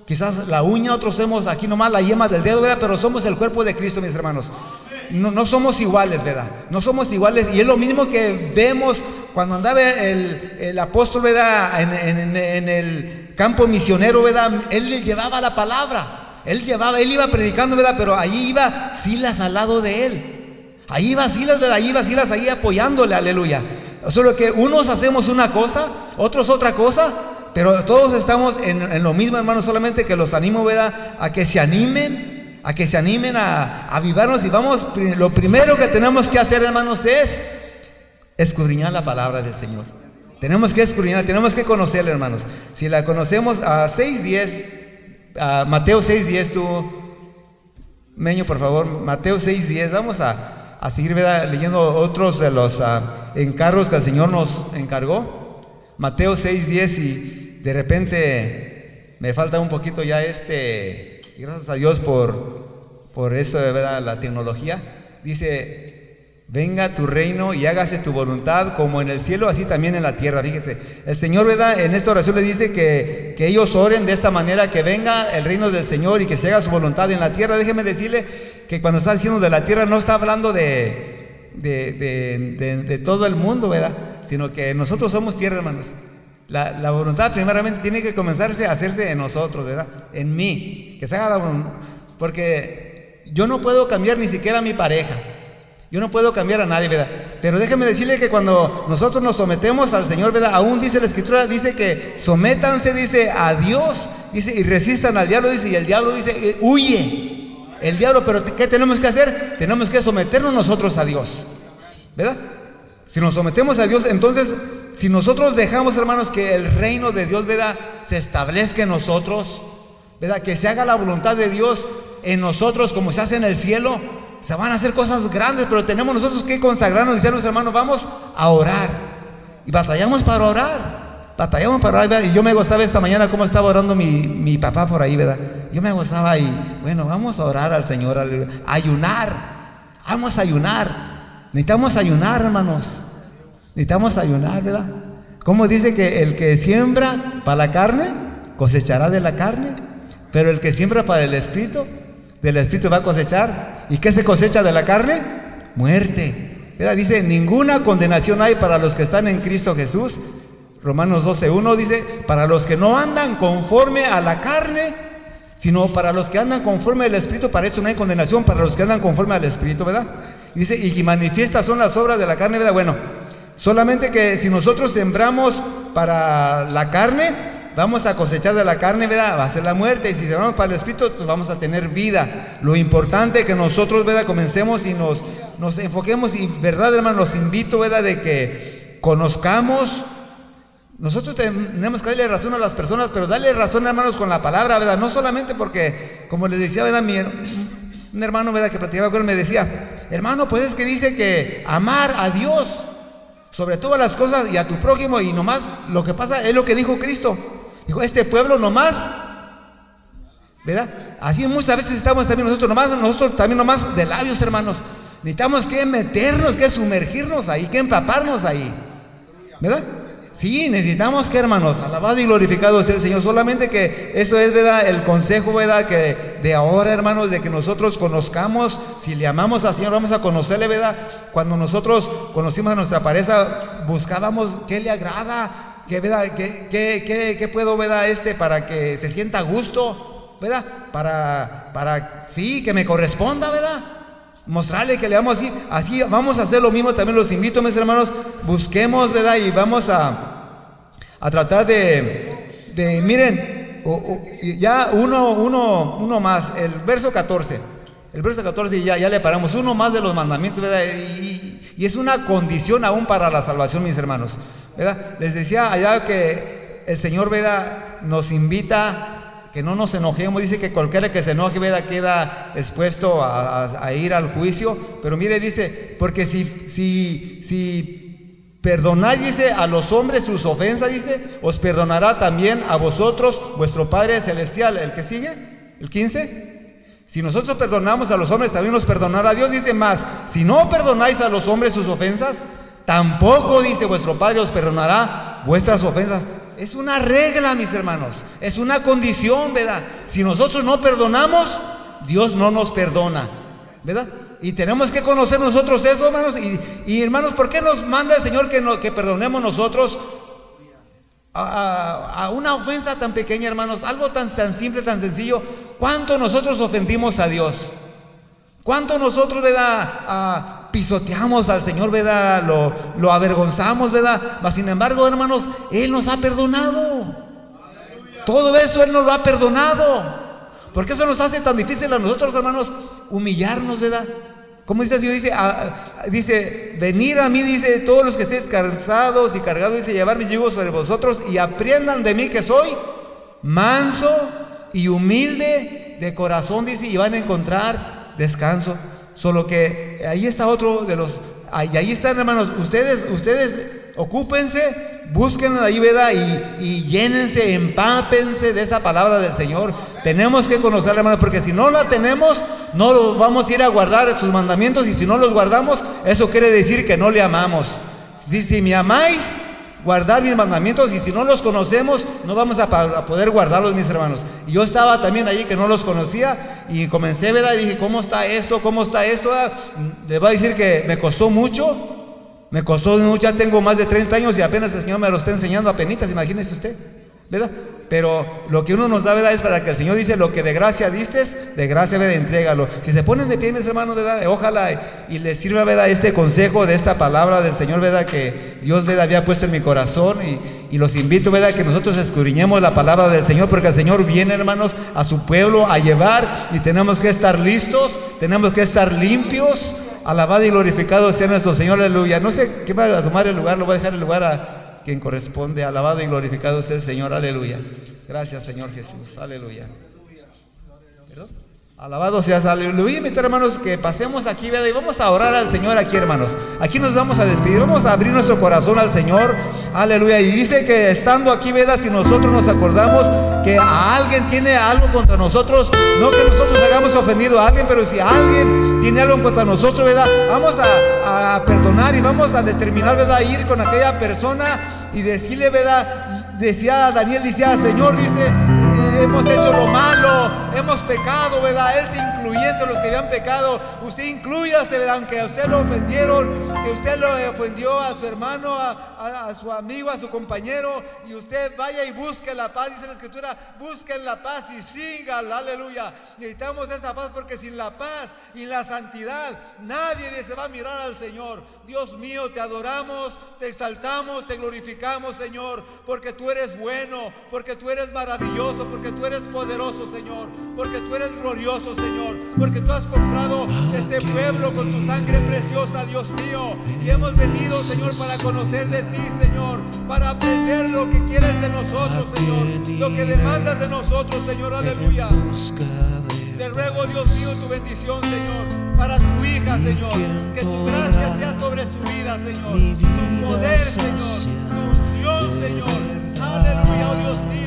quizás la uña, otros somos aquí nomás la yema del dedo, ¿verdad? Pero somos el cuerpo de Cristo, mis hermanos no, somos iguales, ¿verdad? No somos iguales. Y es lo mismo que vemos cuando andaba el, apóstol, ¿verdad? En, el campo misionero, ¿verdad? Él le llevaba la palabra. Él llevaba, él iba predicando, ¿verdad? Pero ahí iba Silas al lado de él. Ahí iba Silas, ¿verdad? Ahí iba Silas ahí apoyándole, aleluya. Solo que unos hacemos una cosa, otros otra cosa, pero todos estamos en, en lo mismo, hermano, solamente que los animo. A que se animen a que se animen a, avivarnos y vamos, lo primero que tenemos que hacer, hermanos, es escudriñar la palabra del Señor. Tenemos que escudriñar, tenemos que conocerla, hermanos. Si la conocemos a 6.10, a Mateo 6.10, tú, Meño, por favor, Mateo 6.10, vamos a, a seguir leyendo otros de los uh, encargos que el Señor nos encargó. Mateo 6.10 y de repente me falta un poquito ya este gracias a Dios por, por eso, de verdad, la tecnología. Dice, venga tu reino y hágase tu voluntad como en el cielo, así también en la tierra. Fíjese, el Señor, ¿verdad? En esta oración le dice que, que ellos oren de esta manera, que venga el reino del Señor y que se haga su voluntad en la tierra. Déjeme decirle que cuando está diciendo de la tierra no está hablando de, de, de, de todo el mundo, ¿verdad? Sino que nosotros somos tierra, hermanos. La, la, voluntad primeramente tiene que comenzarse a hacerse en nosotros, ¿verdad? En mí. Que se haga la voluntad. Porque yo no puedo cambiar ni siquiera a mi pareja. Yo no puedo cambiar a nadie, ¿verdad? Pero déjeme decirle que cuando nosotros nos sometemos al Señor, ¿verdad? Aún dice la Escritura, dice que sométanse, dice, a Dios, dice, y resistan al diablo, dice, y el diablo dice, eh, huye. El diablo, pero ¿qué tenemos que hacer? Tenemos que someternos nosotros a Dios, ¿verdad? Si nos sometemos a Dios, entonces si nosotros dejamos, hermanos, que el reino de Dios, ¿verdad? Se establezca en nosotros, ¿verdad? Que se haga la voluntad de Dios en nosotros como se hace en el cielo, se van a hacer cosas grandes, pero tenemos nosotros que consagrarnos y decir hermanos, vamos a orar. Y batallamos para orar. Batallamos para orar. Y yo me gustaba esta mañana cómo estaba orando mi, mi papá por ahí, ¿verdad? Yo me gustaba y, bueno, vamos a orar al Señor, a ayunar. Vamos a ayunar. Necesitamos ayunar, hermanos. Necesitamos ayunar, ¿verdad? ¿Cómo dice que el que siembra para la carne, cosechará de la carne? Pero el que siembra para el espíritu, del espíritu va a cosechar. ¿Y qué se cosecha de la carne? Muerte. ¿Verdad? Dice, ninguna condenación hay para los que están en Cristo Jesús, Romanos 12.1 dice, para los que no andan conforme a la carne, sino para los que andan conforme al Espíritu, para eso no hay condenación, para los que andan conforme al Espíritu, ¿verdad? Dice, y manifiestas son las obras de la carne, ¿verdad? Bueno, solamente que si nosotros sembramos para la carne, vamos a cosechar de la carne, ¿verdad? Va a ser la muerte. Y si sembramos para el Espíritu, pues vamos a tener vida. Lo importante es que nosotros, ¿verdad? Comencemos y nos, nos enfoquemos. Y, ¿verdad, hermano? Los invito, ¿verdad? De que conozcamos. Nosotros tenemos que darle razón a las personas, pero darle razón, hermanos, con la palabra, ¿verdad? No solamente porque, como les decía, ¿verdad? Mi, un hermano, ¿verdad? Que platicaba con él me decía, hermano, pues es que dice que amar a Dios sobre todas las cosas y a tu prójimo y nomás lo que pasa es lo que dijo Cristo. Dijo, este pueblo nomás, ¿verdad? Así muchas veces estamos también nosotros nomás, nosotros también nomás de labios, hermanos. Necesitamos que meternos, que sumergirnos ahí, que empaparnos ahí. ¿Verdad? Sí, necesitamos que hermanos, alabado y glorificado sea el Señor. Solamente que eso es verdad, el consejo, verdad, que de ahora, hermanos, de que nosotros conozcamos, si le amamos al Señor, vamos a conocerle, verdad. Cuando nosotros conocimos a nuestra pareja, buscábamos qué le agrada, qué, verdad, qué, qué, qué, puedo, verdad, este, para que se sienta a gusto, verdad, para, para, sí, que me corresponda, verdad. Mostrarle que le damos así, así vamos a hacer lo mismo, también los invito, mis hermanos, busquemos, ¿verdad? Y vamos a, a tratar de, de miren, ya uno, uno, uno más, el verso 14, el verso 14 ya, ya le paramos, uno más de los mandamientos, ¿verdad? Y, y es una condición aún para la salvación, mis hermanos, ¿verdad? Les decía allá que el Señor, ¿verdad? Nos invita que no nos enojemos, dice que cualquiera que se enoje queda expuesto a, ir al juicio, pero mire, dice, porque si, si, si perdonáis, a los hombres sus ofensas, dice, os perdonará también a vosotros vuestro Padre Celestial. ¿El que sigue? ¿El 15? Si nosotros perdonamos a los hombres, también nos perdonará Dios, dice más, si no perdonáis a los hombres sus ofensas, tampoco, dice vuestro Padre, os perdonará vuestras ofensas. Es una regla, mis hermanos. Es una condición, ¿verdad? Si nosotros no perdonamos, Dios no nos perdona, ¿verdad? Y tenemos que conocer nosotros eso, hermanos. Y, hermanos, ¿por qué nos manda el Señor que, que perdonemos nosotros a, una ofensa tan pequeña, hermanos? Algo tan, tan simple, tan sencillo. ¿Cuánto nosotros ofendimos a Dios? ¿Cuánto nosotros, ¿verdad? Pisoteamos al Señor, ¿verdad? Lo, lo avergonzamos, ¿verdad? Mas sin embargo, hermanos, Él nos ha perdonado. Todo eso Él nos lo ha perdonado. ¿Por qué eso nos hace tan difícil a nosotros, hermanos, humillarnos, ¿verdad? Como dice Dios, dice, dice, venir a mí, dice, todos los que estéis cansados y cargados, dice, llevar mi yugo sobre vosotros y aprendan de mí que soy manso y humilde de corazón, dice, y van a encontrar descanso Solo que ahí está otro de los, y ahí están hermanos, ustedes, ustedes ocúpense, busquen la ayuda y, y llénense, empápense de esa palabra del Señor. Tenemos que conocerla, hermanos, porque si no la tenemos, no vamos a ir a guardar sus mandamientos y si no los guardamos, eso quiere decir que no le amamos. Dice, si me amáis, guardar mis mandamientos y si no los conocemos, no vamos a, poder guardarlos, mis hermanos. Y yo estaba también allí que no los conocía y comencé, ¿verdad? Y dije, ¿cómo está esto? ¿Cómo está esto? Les voy a decir que me costó mucho, me costó mucho, ya tengo más de 30 años y apenas el Señor me lo está enseñando a penitas, imagínese usted, ¿verdad? Pero lo que uno nos da, ¿verdad? Es para que el Señor dice, lo que de gracia distes, de gracia, ¿verdad? Entrégalo. Si se ponen de pie, mis hermanos, ¿verdad? Ojalá y les sirva, ¿verdad? Este consejo de esta palabra del Señor, ¿verdad? Que Dios, ¿verdad? Había puesto en mi corazón y, los invito, ¿verdad? Que nosotros escudriñemos la palabra del Señor, porque el Señor viene, hermanos, a su pueblo a llevar y tenemos que estar listos, tenemos que estar limpios. Alabado y glorificado sea nuestro Señor, aleluya. No sé qué va a tomar el lugar, lo voy a dejar el lugar a quien corresponde. Alabado y glorificado sea el Señor. Aleluya. Gracias, Señor Jesús. Aleluya. Alabado seas, aleluya. mis hermanos que pasemos aquí, ¿verdad? Y vamos a orar al Señor aquí, hermanos. Aquí nos vamos a despedir. Vamos a abrir nuestro corazón al Señor. Aleluya. Y dice que estando aquí, ¿verdad? Si nosotros nos acordamos que a alguien tiene algo contra nosotros, no que nosotros hagamos ofendido a alguien, pero si alguien tiene algo contra nosotros, ¿verdad? Vamos a, a perdonar y vamos a determinar, ¿verdad? Ir con aquella persona y decirle, ¿verdad? Decía Daniel, decía, Señor, dice, hemos hecho lo malo, hemos pecado, ¿verdad? Se incluyente los que habían pecado. Usted incluyase, ¿verdad? Aunque a usted lo ofendieron, que usted lo ofendió a su hermano, a, su amigo, a su compañero, y usted vaya y busque la paz. Dice la escritura, busquen la paz y sigan, aleluya. Necesitamos esa paz porque sin la paz y la santidad nadie se va a mirar al Señor. Dios mío, te adoramos, te exaltamos, te glorificamos, Señor, porque tú eres bueno, porque tú eres maravilloso, porque tú eres poderoso, Señor, porque tú eres glorioso, Señor, porque tú has comprado este pueblo con tu sangre preciosa, Dios mío, y hemos venido, Señor, para conocer de ti, Señor, para aprender lo que quieres de nosotros, Señor, lo que demandas de nosotros, Señor, aleluya. Te ruego, Dios mío, tu bendición, Señor, para tu hija, Señor. Que tu gracia sea sobre su vida, Señor. Tu poder, Señor. Tu unción, Señor. Aleluya, oh Dios mío.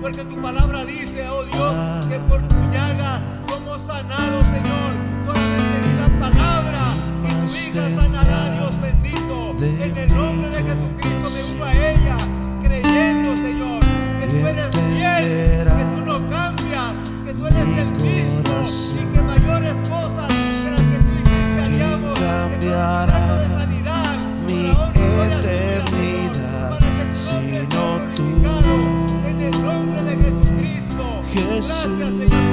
Porque tu palabra dice, oh Dios, que por tu llaga somos sanados, Señor. Solamente di la palabra y tu hija sanará, Dios bendito. En el nombre de Jesucristo me uno a ella, creyendo, Señor, que tú eres fiel, que tú no cambias, que tú eres el mismo y que mayores cosas que las que tú hiciste haríamos. Jesús.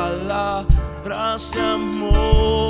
Tienes palabras de amor.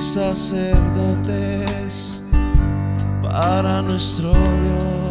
Sacerdotes para nuestro Dios.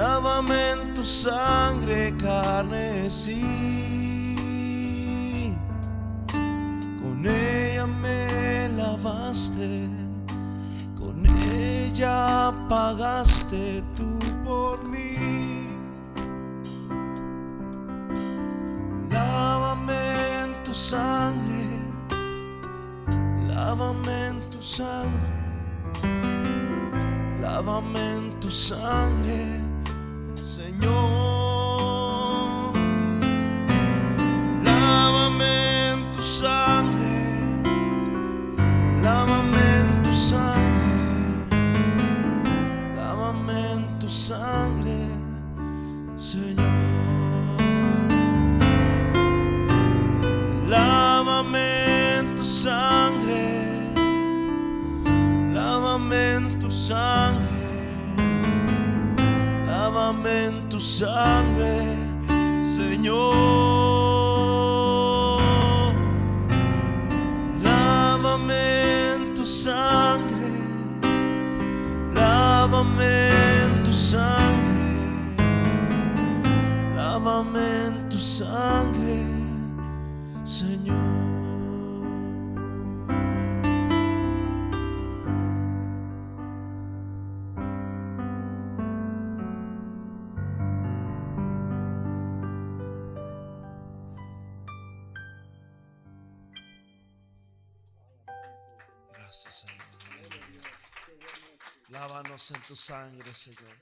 Lávame en tu sangre carnesí. Con ella me lavaste, con ella pagaste tú por mí. Lávame en tu sangre, lávame en tu sangre, lávame en tu sangre, Señor. Sangre, Señor. Lávame en tu sangre, lávame en tu sangre, lávame en tu sangre, en tu sangre, Señor.